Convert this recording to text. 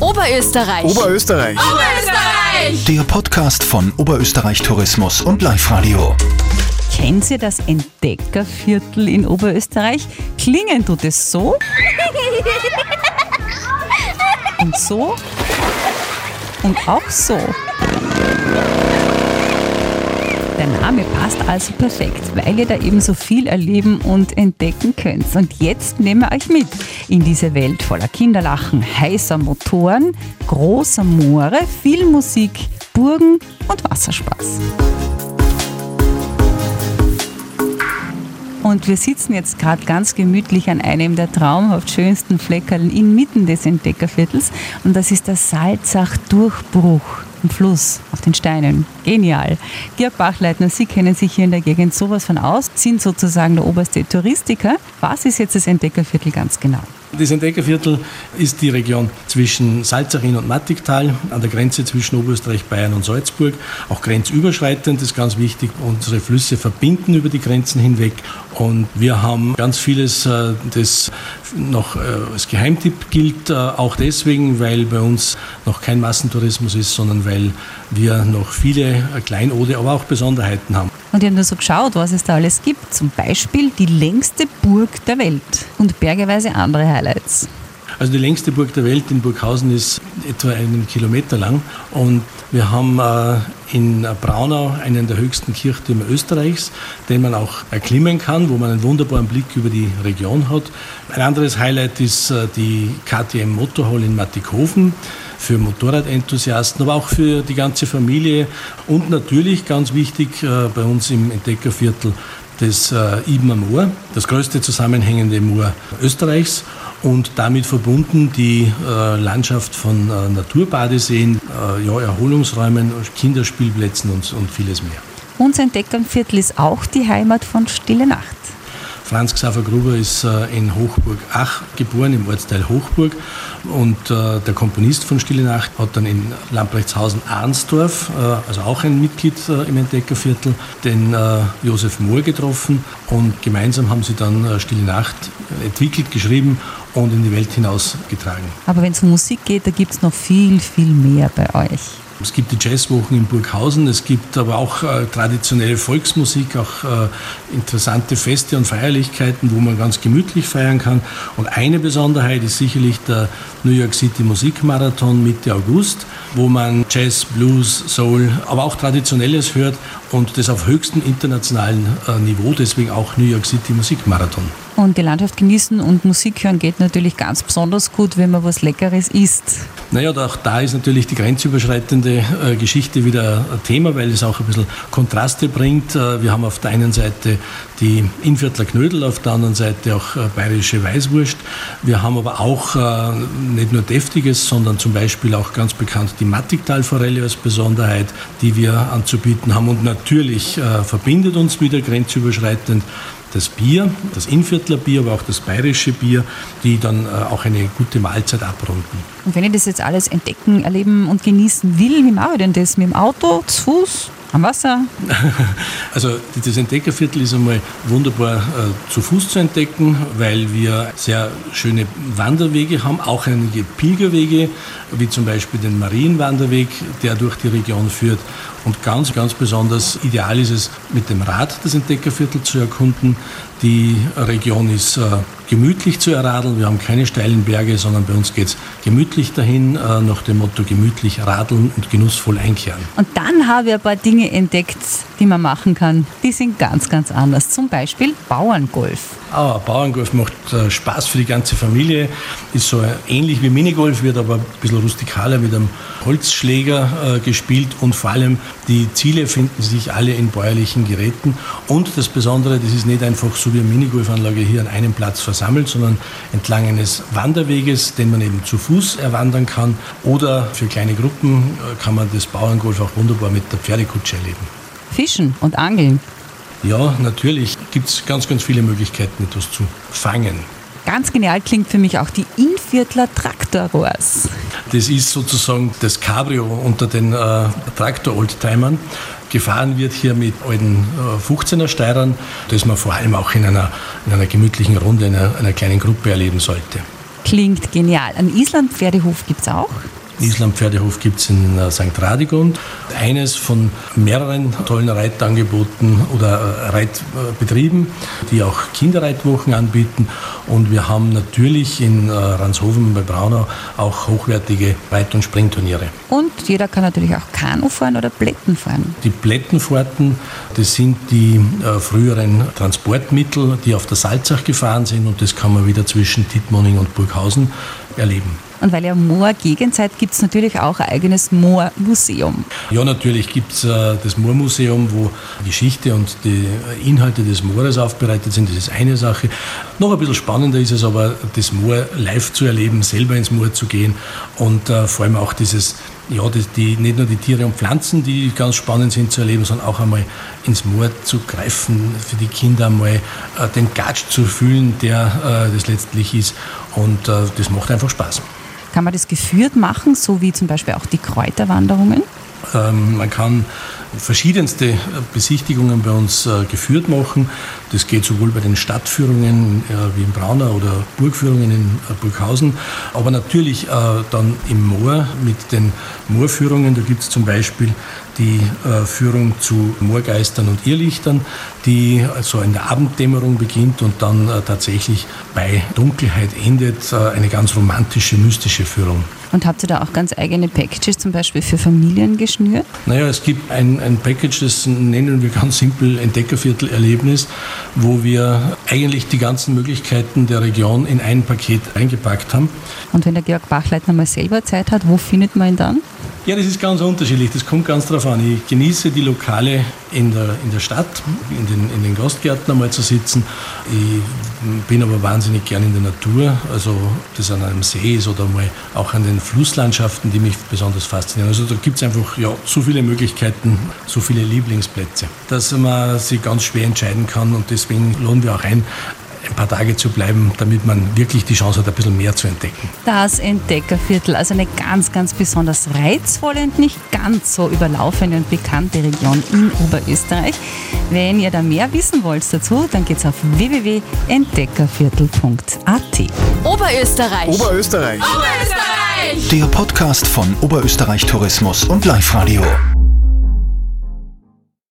Oberösterreich. Oberösterreich. Oberösterreich. Der Podcast von Oberösterreich Tourismus und Live Radio. Kennt ihr das Entdeckerviertel in Oberösterreich? Klingen tut es so. Und so. Und auch so. Der Name passt also perfekt, weil ihr da eben so viel erleben und entdecken könnt. Und jetzt nehmen wir euch mit in diese Welt voller Kinderlachen, heißer Motoren, großer Moore, viel Musik, Burgen und Wasserspaß. Und wir sitzen jetzt gerade ganz gemütlich an einem der traumhaft schönsten Fleckerln inmitten des Entdeckerviertels. Und das ist der Salzach-Durchbruch im Fluss auf den Steinen. Genial. Georg Bachleitner, Sie kennen sich hier in der Gegend sowas von aus, sind sozusagen der oberste Touristiker. Was ist jetzt das Entdeckerviertel ganz genau? Das Entdeckerviertel ist die Region zwischen Salzaching und Mattigtal, an der Grenze zwischen Oberösterreich, Bayern und Salzburg, auch grenzüberschreitend, ist ganz wichtig. Unsere Flüsse verbinden über die Grenzen hinweg und wir haben ganz vieles, äh, das noch äh, als Geheimtipp gilt, äh, auch deswegen, weil bei uns noch kein Massentourismus ist, sondern weil wir noch viele Kleinode, aber auch Besonderheiten haben. Und ich habe nur so geschaut, was es da alles gibt. Zum Beispiel die längste Burg der Welt und bergeweise andere Highlights. Also die längste Burg der Welt in Burghausen ist etwa einen Kilometer lang und wir haben äh, in Braunau einen der höchsten Kirchtürme Österreichs, den man auch erklimmen kann, wo man einen wunderbaren Blick über die Region hat. Ein anderes Highlight ist äh, die KTM Motorhall in Mattighofen für Motorradenthusiasten, aber auch für die ganze Familie und natürlich ganz wichtig äh, bei uns im Entdeckerviertel das äh, Ibner Moor, das größte zusammenhängende Moor Österreichs und damit verbunden die äh, Landschaft von Naturbadeseen, ja, Erholungsräumen, Kinderspielplätzen und, und vieles mehr. Unser Entdeckerviertel ist auch die Heimat von Stille Nacht. Franz Xaver Gruber ist äh, in Hochburg-Ach geboren, im Ortsteil Hochburg. Und äh, der Komponist von Stille Nacht hat dann in Lamprechtshausen-Arnsdorf, äh, also auch ein Mitglied im Entdeckerviertel, den Josef Mohr getroffen. Und gemeinsam haben sie dann Stille Nacht entwickelt, geschrieben und in die Welt hinausgetragen. Aber wenn es um Musik geht, da gibt es noch viel, viel mehr bei euch. Es gibt die Jazzwochen in Burghausen, es gibt aber auch äh, traditionelle Volksmusik, auch äh, interessante Feste und Feierlichkeiten, wo man ganz gemütlich feiern kann. Und eine Besonderheit ist sicherlich der New York City Musikmarathon Mitte August, wo man Jazz, Blues, Soul, aber auch Traditionelles hört und das auf höchstem internationalen äh, Niveau, deswegen auch New York City Musikmarathon. Und die Landschaft genießen und Musik hören geht natürlich ganz besonders gut, wenn man was Leckeres isst. Naja, auch da ist natürlich die grenzüberschreitende äh, Geschichte wieder ein Thema, weil es auch ein bisschen Kontraste bringt. Äh, wir haben auf der einen Seite die Inviertler Knödel, auf der anderen Seite auch äh, bayerische Weißwurst. Wir haben aber auch äh, nicht nur deftiges, sondern zum Beispiel auch ganz bekannt die Mattigtalforelle als Besonderheit, die wir anzubieten haben. Und natürlich äh, verbindet uns wieder grenzüberschreitend das Bier, das Inviertler Bier, aber auch das bayerische Bier, die dann äh, auch eine gute Mahlzeit abrunden. Und wenn ich das jetzt alles entdecken, erleben und genießen will, wie mache ich denn das? Mit dem Auto, zu Fuß? Am Wasser? Also das Entdeckerviertel ist einmal wunderbar äh, zu Fuß zu entdecken, weil wir sehr schöne Wanderwege haben, auch einige Pilgerwege, wie zum Beispiel den Marienwanderweg, der durch die Region führt. Und ganz, ganz besonders ideal ist es, mit dem Rad das Entdeckerviertel zu erkunden. Die Region ist äh, gemütlich zu erradeln. Wir haben keine steilen Berge, sondern bei uns geht es gemütlich dahin, äh, nach dem Motto gemütlich radeln und genussvoll einkehren. Und dann habe ich ein paar Dinge entdeckt, die man machen kann. Die sind ganz, ganz anders. Zum Beispiel Bauerngolf. Ah, Bauerngolf macht äh, Spaß für die ganze Familie. Ist so ähnlich wie Minigolf, wird aber ein bisschen rustikaler mit einem Holzschläger äh, gespielt und vor allem die Ziele finden sich alle in bäuerlichen Geräten. Und das Besondere, das ist nicht einfach so wie eine Minigolfanlage hier an einem Platz versammelt, sondern entlang eines Wanderweges, den man eben zu Fuß erwandern kann. Oder für kleine Gruppen äh, kann man das Bauerngolf auch wunderbar mit der Pferdekutsche erleben. Fischen und Angeln. Ja, natürlich gibt es ganz, ganz viele Möglichkeiten, etwas zu fangen. Ganz genial klingt für mich auch die Inviertler Traktorrohrs. Das ist sozusagen das Cabrio unter den äh, Traktor-Oldtimern. Gefahren wird hier mit alten äh, 15er Steirern, das man vor allem auch in einer, in einer gemütlichen Runde, in einer, einer kleinen Gruppe erleben sollte. klingt genial. Einen Island-Pferdehof gibt es auch. Island Pferdehof gibt es in äh, St. Radegund. Eines von mehreren tollen Reitangeboten oder äh, Reitbetrieben, die auch Kinderreitwochen anbieten. Und wir haben natürlich in äh, Ranshofen bei Braunau auch hochwertige Reit- und Springturniere. Und jeder kann natürlich auch Kanu fahren oder Plätten fahren. Die Plättenfahrten, das sind die früheren Transportmittel, die auf der Salzach gefahren sind und das kann man wieder zwischen Tittmoning und Burghausen erleben. Und weil ja Moor Gegend seid, gibt es natürlich auch ein eigenes Moormuseum. Ja, natürlich gibt es äh, das Moormuseum, wo Geschichte und die Inhalte des Moores aufbereitet sind. Das ist eine Sache. Noch ein bisschen spannender ist es aber, das Moor live zu erleben, selber ins Moor zu gehen und äh, vor allem auch dieses ja, die, nicht nur die Tiere und Pflanzen, die ganz spannend sind zu erleben, sondern auch einmal ins Moor zu greifen, für die Kinder einmal äh, den Gatsch zu fühlen, der äh, das letztlich ist. Und äh, das macht einfach Spaß. Kann man das geführt machen, so wie zum Beispiel auch die Kräuterwanderungen? Ähm, man kann verschiedenste Besichtigungen bei uns äh, geführt machen. Das geht sowohl bei den Stadtführungen äh, wie in Braunau oder Burgführungen in äh, Burghausen, aber natürlich dann im Moor mit den Moorführungen. Da gibt es zum Beispiel die Führung zu Moorgeistern und Irrlichtern, die also in der Abenddämmerung beginnt und dann tatsächlich bei Dunkelheit endet. Eine ganz romantische, mystische Führung. Und habt ihr da auch ganz eigene Packages zum Beispiel für Familien geschnürt? Naja, es gibt ein, ein Package, das nennen wir ganz simpel Entdeckerviertel-Erlebnis, wo wir eigentlich die ganzen Möglichkeiten der Region in ein Paket eingepackt haben. Und wenn der Georg Bachleitner mal selber Zeit hat, wo findet man ihn dann? Ja, das ist ganz unterschiedlich. Das kommt ganz darauf an. Ich genieße die Lokale in der, in der Stadt, in den, in den Gastgärten einmal zu sitzen. Ich bin aber wahnsinnig gern in der Natur, also ob das an einem See ist oder mal auch an den Flusslandschaften, die mich besonders faszinieren. Also da gibt es einfach ja, so viele Möglichkeiten, so viele Lieblingsplätze, dass man sich ganz schwer entscheiden kann und deswegen lohnen wir auch ein, ein paar Tage zu bleiben, damit man wirklich die Chance hat, ein bisschen mehr zu entdecken. Das Entdeckerviertel, also eine ganz, ganz besonders reizvolle und nicht ganz so überlaufene und bekannte Region in Oberösterreich. Wenn ihr da mehr wissen wollt dazu, dann geht's auf www.entdeckerviertel.at. Oberösterreich. Oberösterreich. Oberösterreich. Der Podcast von Oberösterreich Tourismus und Live Radio.